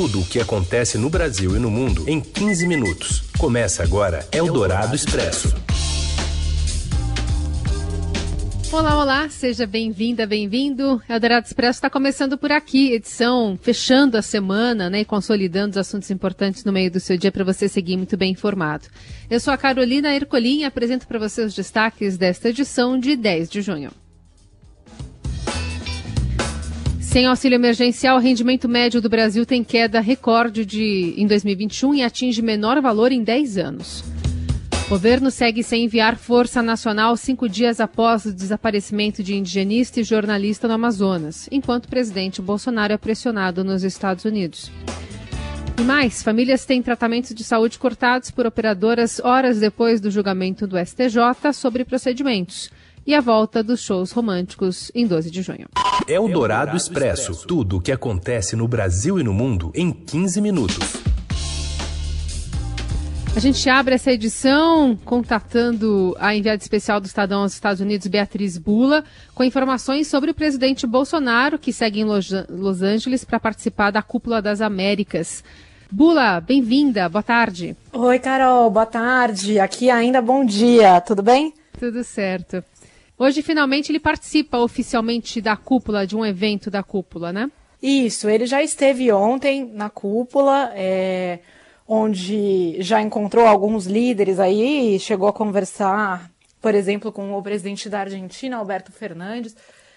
Tudo o que acontece no Brasil e no mundo em 15 minutos. Começa agora Eldorado Expresso. Olá, olá, seja bem-vinda, bem-vindo. Eldorado Expresso está começando por aqui, edição fechando a semana né, e consolidando os assuntos importantes no meio do seu dia para você seguir muito bem informado. Eu sou a Carolina Ercolim e apresento para você os destaques desta edição de 10 de junho. Sem auxílio emergencial, o rendimento médio do Brasil tem queda recorde de, em 2021 e atinge menor valor em 10 anos. O governo segue sem enviar força nacional cinco dias após o desaparecimento de indigenista e jornalista no Amazonas, enquanto o presidente Bolsonaro é pressionado nos Estados Unidos. E mais, famílias têm tratamentos de saúde cortados por operadoras horas depois do julgamento do STJ sobre procedimentos. E a volta dos shows românticos em 12 de junho. É o Dourado Expresso. Tudo o que acontece no Brasil e no mundo em 15 minutos. A gente abre essa edição contatando a enviada especial do Estadão aos Estados Unidos, Beatriz Bula, com informações sobre o presidente Bolsonaro, que segue em Los Angeles para participar da Cúpula das Américas. Bula, bem-vinda, boa tarde. Oi, Carol, boa tarde. Aqui ainda bom dia, tudo bem? Tudo certo. Hoje, finalmente, ele participa oficialmente da cúpula, de um evento da cúpula, né? Isso, ele já esteve ontem na cúpula. É onde já encontrou alguns líderes aí, chegou a conversar, por exemplo, com o presidente da Argentina, Alberto Fernandes,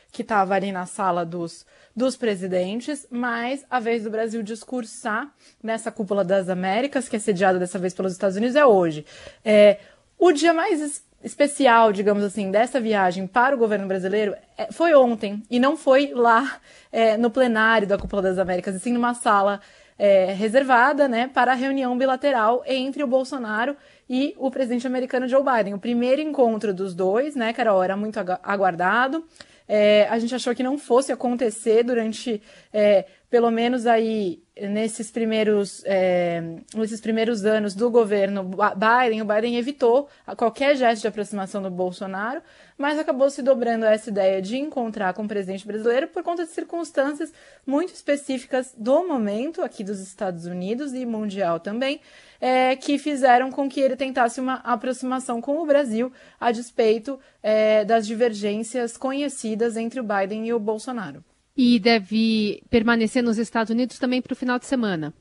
que estava ali na sala dos, dos presidentes, mas a vez do Brasil discursar nessa cúpula das Américas, que é sediada dessa vez pelos Estados Unidos, é hoje. É, o dia mais especial, digamos assim, dessa viagem para o governo brasileiro é, foi ontem, e não foi lá é, no plenário da Cúpula das Américas, e sim numa sala é, reservada né, para a reunião bilateral entre o Bolsonaro e o presidente americano Joe Biden. O primeiro encontro dos dois, né, Carol, era muito aguardado. É, a gente achou que não fosse acontecer durante, é, pelo menos aí, nesses primeiros, é, nesses primeiros anos do governo Biden, o Biden evitou qualquer gesto de aproximação do Bolsonaro, mas acabou se dobrando essa ideia de encontrar com o presidente brasileiro por conta de circunstâncias muito específicas do momento aqui dos Estados Unidos e mundial também, é, que fizeram com que ele tentasse uma aproximação com o Brasil a despeito é, das divergências conhecidas entre o Biden e o Bolsonaro. E deve permanecer nos Estados Unidos também para o final de semana.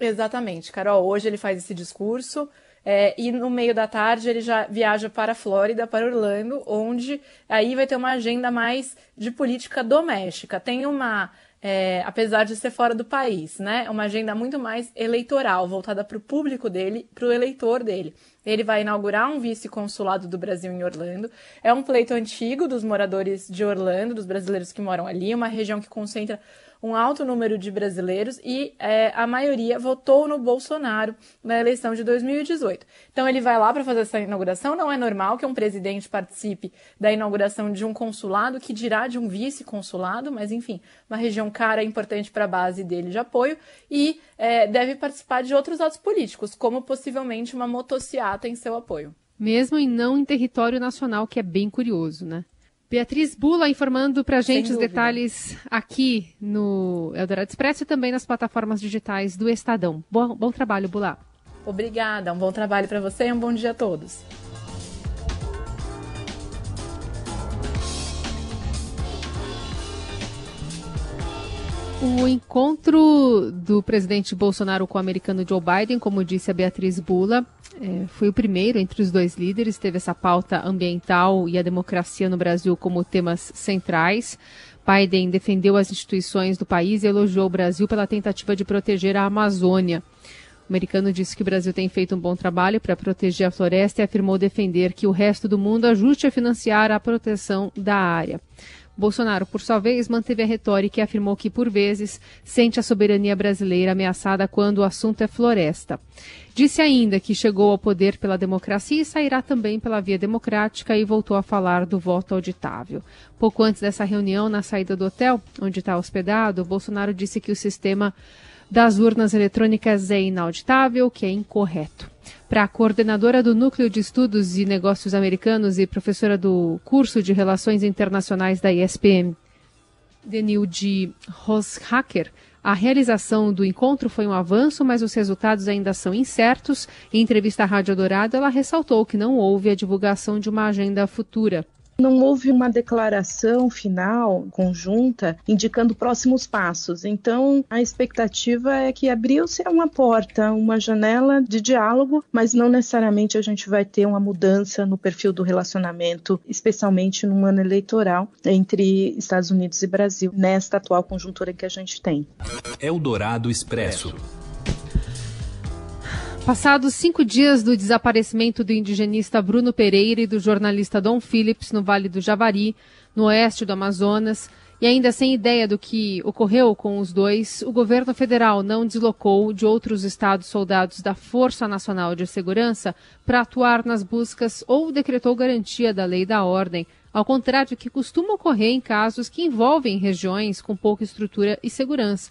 Exatamente, Carol. Hoje ele faz esse discurso. É, e no meio da tarde ele já viaja para a Flórida, para Orlando, onde aí vai ter uma agenda mais de política doméstica. Tem uma, é, apesar de ser fora do país, né? Uma agenda muito mais eleitoral, voltada para o público dele, para o eleitor dele. Ele vai inaugurar um vice-consulado do Brasil em Orlando. É um pleito antigo dos moradores de Orlando, dos brasileiros que moram ali, uma região que concentra um alto número de brasileiros e é, a maioria votou no Bolsonaro na eleição de 2018. Então ele vai lá para fazer essa inauguração. Não é normal que um presidente participe da inauguração de um consulado, que dirá de um vice-consulado, mas enfim, uma região cara importante para a base dele de apoio e é, deve participar de outros atos políticos, como possivelmente uma motociata em seu apoio. Mesmo e não em território nacional, que é bem curioso, né? Beatriz Bula informando para a gente os detalhes aqui no Eldorado Expresso e também nas plataformas digitais do Estadão. Bom, bom trabalho, Bula. Obrigada, um bom trabalho para você e um bom dia a todos. O encontro do presidente Bolsonaro com o americano Joe Biden, como disse a Beatriz Bula, é, foi o primeiro entre os dois líderes, teve essa pauta ambiental e a democracia no Brasil como temas centrais. Biden defendeu as instituições do país e elogiou o Brasil pela tentativa de proteger a Amazônia. O americano disse que o Brasil tem feito um bom trabalho para proteger a floresta e afirmou defender que o resto do mundo ajuste a financiar a proteção da área. Bolsonaro, por sua vez, manteve a retórica e afirmou que, por vezes, sente a soberania brasileira ameaçada quando o assunto é floresta. Disse ainda que chegou ao poder pela democracia e sairá também pela via democrática e voltou a falar do voto auditável. Pouco antes dessa reunião, na saída do hotel, onde está hospedado, Bolsonaro disse que o sistema das urnas eletrônicas é inauditável, que é incorreto. Para a coordenadora do Núcleo de Estudos e Negócios Americanos e professora do curso de Relações Internacionais da ISPM, Denilde Roshacker, A realização do encontro foi um avanço, mas os resultados ainda são incertos. Em entrevista à Rádio Dourado, ela ressaltou que não houve a divulgação de uma agenda futura. Não houve uma declaração final conjunta indicando próximos passos. Então, a expectativa é que abriu-se uma porta, uma janela de diálogo, mas não necessariamente a gente vai ter uma mudança no perfil do relacionamento, especialmente num ano eleitoral entre Estados Unidos e Brasil, nesta atual conjuntura que a gente tem. Eldorado Expresso. Passados cinco dias do desaparecimento do indigenista Bruno Pereira e do jornalista Dom Phillips no Vale do Javari, no oeste do Amazonas, e ainda sem ideia do que ocorreu com os dois, o governo federal não deslocou de outros estados soldados da Força Nacional de Segurança para atuar nas buscas ou decretou garantia da lei da ordem, ao contrário do que costuma ocorrer em casos que envolvem regiões com pouca estrutura e segurança.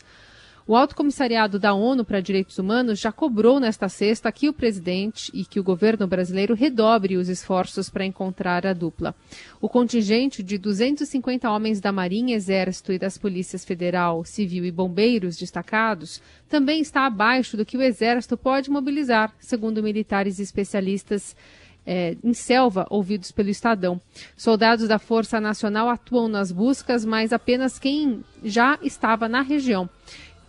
O Alto Comissariado da ONU para Direitos Humanos já cobrou nesta sexta que o presidente e que o governo brasileiro redobre os esforços para encontrar a dupla. O contingente de 250 homens da Marinha, Exército e das Polícias Federal, Civil e Bombeiros destacados também está abaixo do que o Exército pode mobilizar, segundo militares e especialistas é, em selva ouvidos pelo Estadão. Soldados da Força Nacional atuam nas buscas, mas apenas quem já estava na região.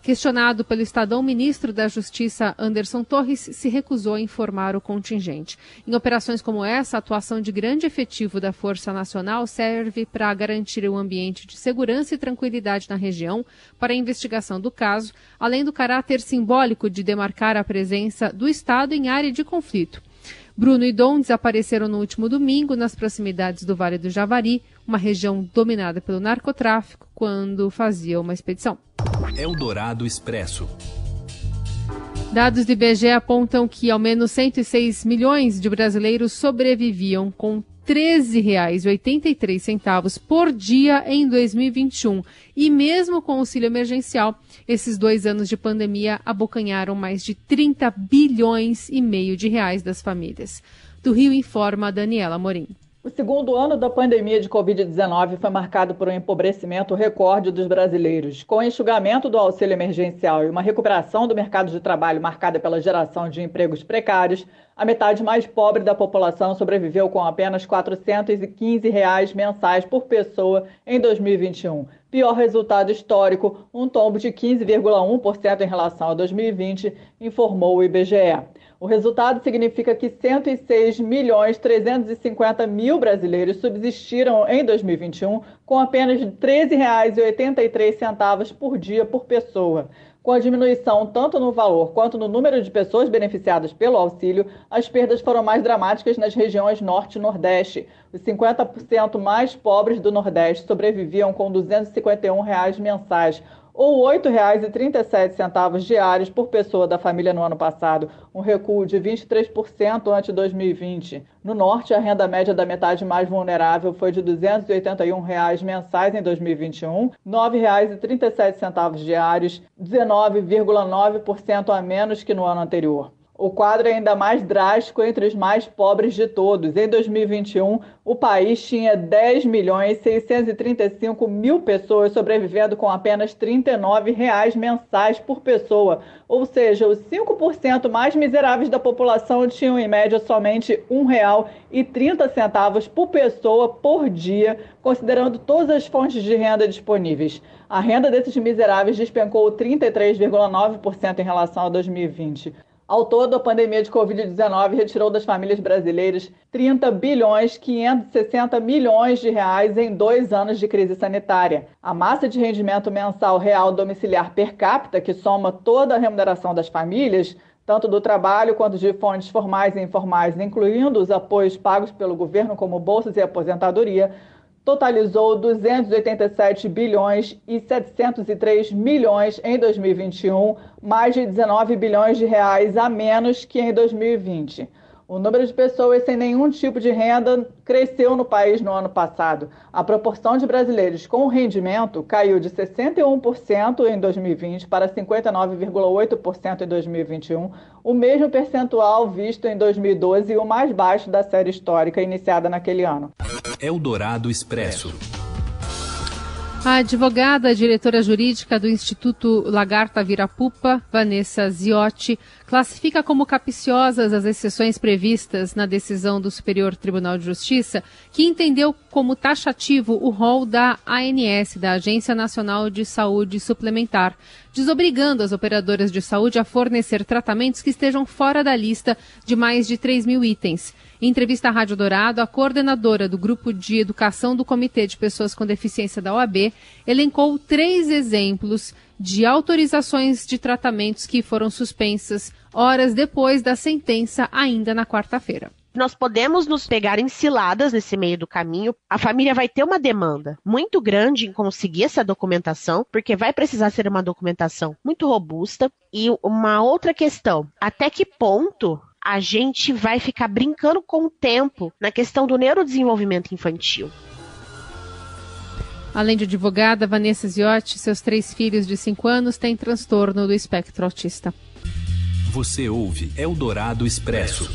Questionado pelo Estadão, ministro da Justiça, Anderson Torres, se recusou a informar o contingente. Em operações como essa, a atuação de grande efetivo da Força Nacional serve para garantir um ambiente de segurança e tranquilidade na região para a investigação do caso, além do caráter simbólico de demarcar a presença do Estado em área de conflito. Bruno e Dom desapareceram no último domingo nas proximidades do Vale do Javari, uma região dominada pelo narcotráfico, quando fazia uma expedição. Eldorado Expresso. Dados do IBGE apontam que ao menos 106 milhões de brasileiros sobreviviam com R$ 13,83 por dia em 2021. E mesmo com o auxílio emergencial, esses dois anos de pandemia abocanharam mais de 30 bilhões e meio de reais das famílias. Do Rio informa Daniela Morim. O segundo ano da pandemia de Covid-19 foi marcado por um empobrecimento recorde dos brasileiros. Com o enxugamento do auxílio emergencial e uma recuperação do mercado de trabalho marcada pela geração de empregos precários, a metade mais pobre da população sobreviveu com apenas 415 reais mensais por pessoa em 2021. Pior resultado histórico, um tombo de 15,1% em relação a 2020, informou o IBGE. O resultado significa que 106 milhões 350 mil brasileiros subsistiram em 2021 com apenas R$ 13,83 por dia por pessoa. Com a diminuição tanto no valor quanto no número de pessoas beneficiadas pelo auxílio, as perdas foram mais dramáticas nas regiões Norte e Nordeste. Os 50% mais pobres do Nordeste sobreviviam com 251 reais mensais, ou R$ 8,37 diários por pessoa da família no ano passado, um recuo de 23% ante 2020. No norte, a renda média da metade mais vulnerável foi de 281 reais mensais em 2021, R$ 9,37 diários, 19,9% a menos que no ano anterior. O quadro é ainda mais drástico entre os mais pobres de todos. Em 2021, o país tinha 10 milhões 635 mil pessoas sobrevivendo com apenas 39 reais mensais por pessoa. Ou seja, os 5% mais miseráveis da população tinham em média somente R$ 1,30 por pessoa por dia, considerando todas as fontes de renda disponíveis. A renda desses miseráveis despencou 33,9% em relação a 2020. Ao todo, a pandemia de Covid-19 retirou das famílias brasileiras 30 bilhões 560 milhões de reais em dois anos de crise sanitária. A massa de rendimento mensal real domiciliar per capita, que soma toda a remuneração das famílias, tanto do trabalho quanto de fontes formais e informais, incluindo os apoios pagos pelo governo como bolsas e aposentadoria, totalizou 287 bilhões e 703 milhões em 2021, mais de 19 bilhões de reais a menos que em 2020. O número de pessoas sem nenhum tipo de renda cresceu no país no ano passado. A proporção de brasileiros com rendimento caiu de 61% em 2020 para 59,8% em 2021, o mesmo percentual visto em 2012 e o mais baixo da série histórica iniciada naquele ano. Eldorado Expresso. A advogada, diretora jurídica do Instituto Lagarta Virapupa, Vanessa Ziotti, classifica como capciosas as exceções previstas na decisão do Superior Tribunal de Justiça, que entendeu como taxativo o rol da ANS, da Agência Nacional de Saúde Suplementar, desobrigando as operadoras de saúde a fornecer tratamentos que estejam fora da lista de mais de 3 mil itens. Em entrevista à Rádio Dourado, a coordenadora do Grupo de Educação do Comitê de Pessoas com Deficiência da OAB elencou três exemplos de autorizações de tratamentos que foram suspensas horas depois da sentença, ainda na quarta-feira nós podemos nos pegar em ciladas nesse meio do caminho. A família vai ter uma demanda muito grande em conseguir essa documentação, porque vai precisar ser uma documentação muito robusta. E uma outra questão: até que ponto a gente vai ficar brincando com o tempo na questão do neurodesenvolvimento infantil. Além de advogada, Vanessa Ziotti, seus três filhos de 5 anos têm transtorno do espectro autista. Você ouve Eldorado Expresso.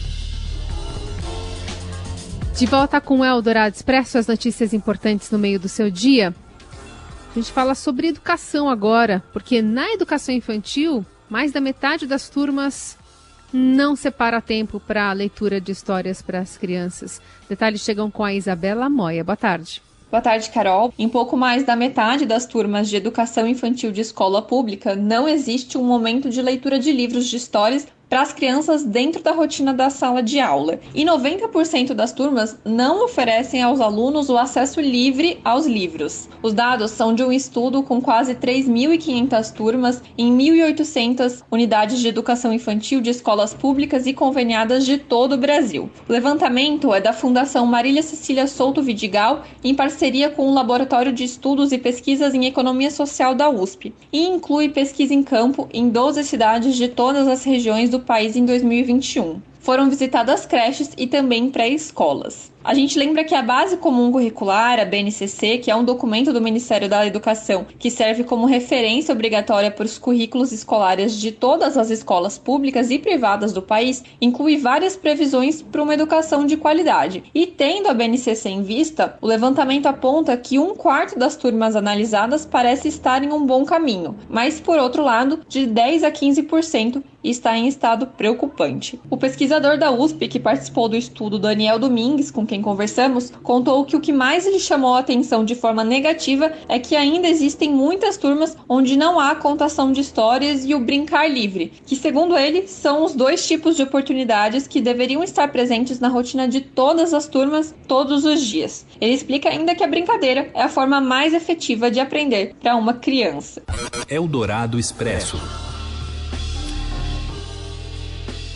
De volta com o Eldorado Expresso, as notícias importantes no meio do seu dia. A gente fala sobre educação agora, porque na educação infantil, mais da metade das turmas não separa tempo para a leitura de histórias para as crianças. Detalhes chegam com a Isabela Moia. Boa tarde. Boa tarde, Carol. Em pouco mais da metade das turmas de educação infantil de escola pública, não existe um momento de leitura de livros de histórias para as crianças dentro da rotina da sala de aula. E 90% das turmas não oferecem aos alunos o acesso livre aos livros. Os dados são de um estudo com quase 3.500 turmas em 1.800 unidades de educação infantil de escolas públicas e conveniadas de todo o Brasil. O levantamento é da Fundação Marília Cecília Souto Vidigal, em parceria com o Laboratório de Estudos e Pesquisas em Economia Social da USP, e inclui pesquisa em campo em 12 cidades de todas as regiões do do país em 2021. Foram visitadas creches e também pré-escolas. A gente lembra que a Base Comum Curricular, a BNCC, que é um documento do Ministério da Educação que serve como referência obrigatória para os currículos escolares de todas as escolas públicas e privadas do país, inclui várias previsões para uma educação de qualidade. E tendo a BNCC em vista, o levantamento aponta que um quarto das turmas analisadas parece estar em um bom caminho, mas por outro lado, de 10 a 15% está em estado preocupante. O pesquisador da USP que participou do estudo, Daniel Domingues, com quem quem conversamos, contou que o que mais lhe chamou a atenção de forma negativa é que ainda existem muitas turmas onde não há contação de histórias e o brincar livre, que, segundo ele, são os dois tipos de oportunidades que deveriam estar presentes na rotina de todas as turmas todos os dias. Ele explica ainda que a brincadeira é a forma mais efetiva de aprender para uma criança. Eldorado Expresso.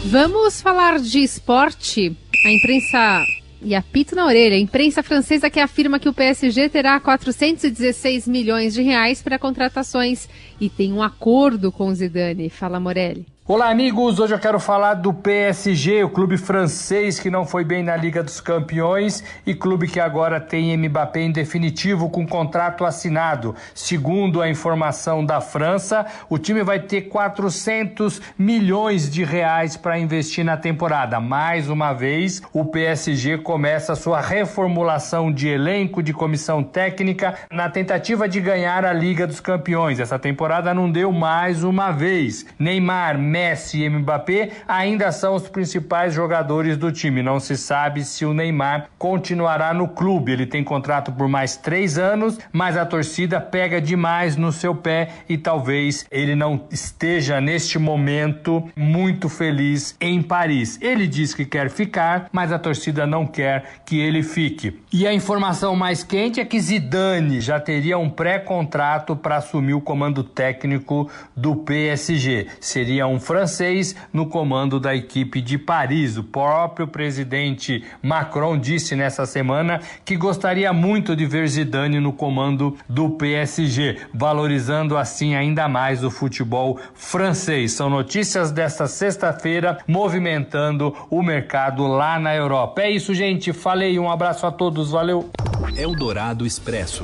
Vamos falar de esporte. A imprensa e apito na orelha. Imprensa francesa que afirma que o PSG terá 416 milhões de reais para contratações e tem um acordo com Zidane. Fala, Morelli. Olá, amigos. Hoje eu quero falar do PSG, o clube francês que não foi bem na Liga dos Campeões e clube que agora tem Mbappé em definitivo com contrato assinado. Segundo a informação da França, o time vai ter 400 milhões de reais para investir na temporada. Mais uma vez, o PSG começa sua reformulação de elenco, de comissão técnica, na tentativa de ganhar a Liga dos Campeões. Essa temporada não deu mais uma vez. Neymar, Messi e Mbappé ainda são os principais jogadores do time. Não se sabe se o Neymar continuará no clube. Ele tem contrato por mais três anos, mas a torcida pega demais no seu pé e talvez ele não esteja neste momento muito feliz em Paris. Ele diz que quer ficar, mas a torcida não quer que ele fique. E a informação mais quente é que Zidane já teria um pré-contrato para assumir o comando técnico do PSG. Seria um francês no comando da equipe de Paris. O próprio presidente Macron disse nessa semana que gostaria muito de ver Zidane no comando do PSG, valorizando assim ainda mais o futebol francês. São notícias desta sexta-feira movimentando o mercado lá na Europa. É isso, gente. Falei, um abraço a todos, valeu. Eldorado Expresso.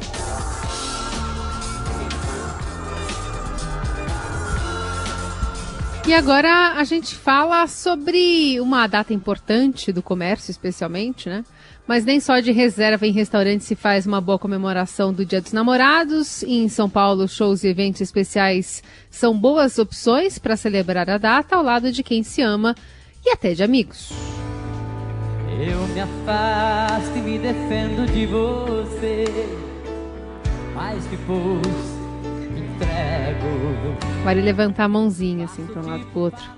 E agora a gente fala sobre uma data importante do comércio, especialmente, né? Mas nem só de reserva em restaurante se faz uma boa comemoração do Dia dos Namorados. Em São Paulo, shows e eventos especiais são boas opções para celebrar a data ao lado de quem se ama e até de amigos. Eu me afasto e me defendo de você, mas depois entrego. Vale levantar a mãozinha assim para um lado para o outro.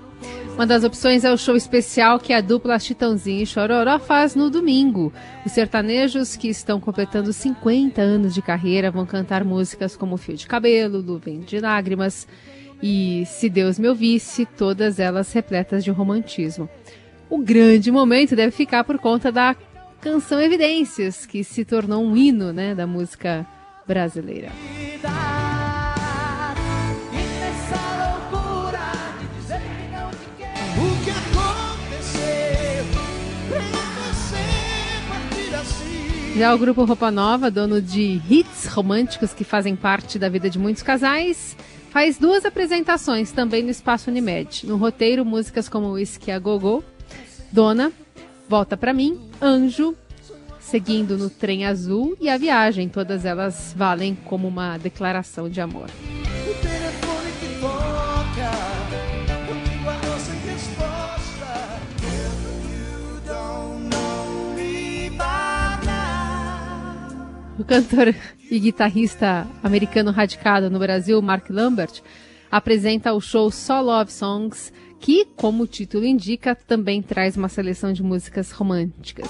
Uma das opções é o show especial que a dupla Chitãozinho e Chororó faz no domingo. Os sertanejos que estão completando 50 anos de carreira vão cantar músicas como Fio de Cabelo, Nuvem de Lágrimas e Se Deus Me Ouvisse, todas elas repletas de romantismo. O grande momento deve ficar por conta da canção Evidências, que se tornou um hino né, da música brasileira. Já o grupo Roupa Nova, dono de hits românticos que fazem parte da vida de muitos casais, faz duas apresentações também no Espaço Unimed. No roteiro, músicas como Whisky a Gogô, Dona, Volta Pra Mim, Anjo, Seguindo no Trem Azul e A Viagem. Todas elas valem como uma declaração de amor. O cantor e guitarrista americano radicado no Brasil, Mark Lambert, apresenta o show Só Love Songs, que, como o título indica, também traz uma seleção de músicas românticas.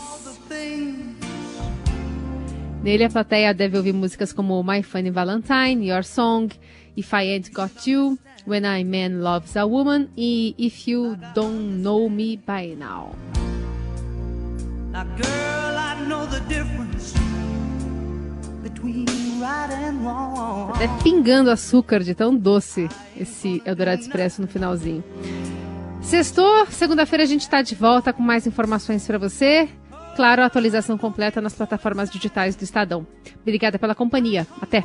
Nele, a plateia deve ouvir músicas como My Funny Valentine, Your Song, If I Ain't Got You, When I Man Loves a Woman e If You Don't Know Me By Now. Now girl, até pingando açúcar de tão doce esse Eldorado Expresso no finalzinho. Sextou, segunda-feira a gente está de volta com mais informações para você. Claro, a atualização completa nas plataformas digitais do Estadão. Obrigada pela companhia. Até!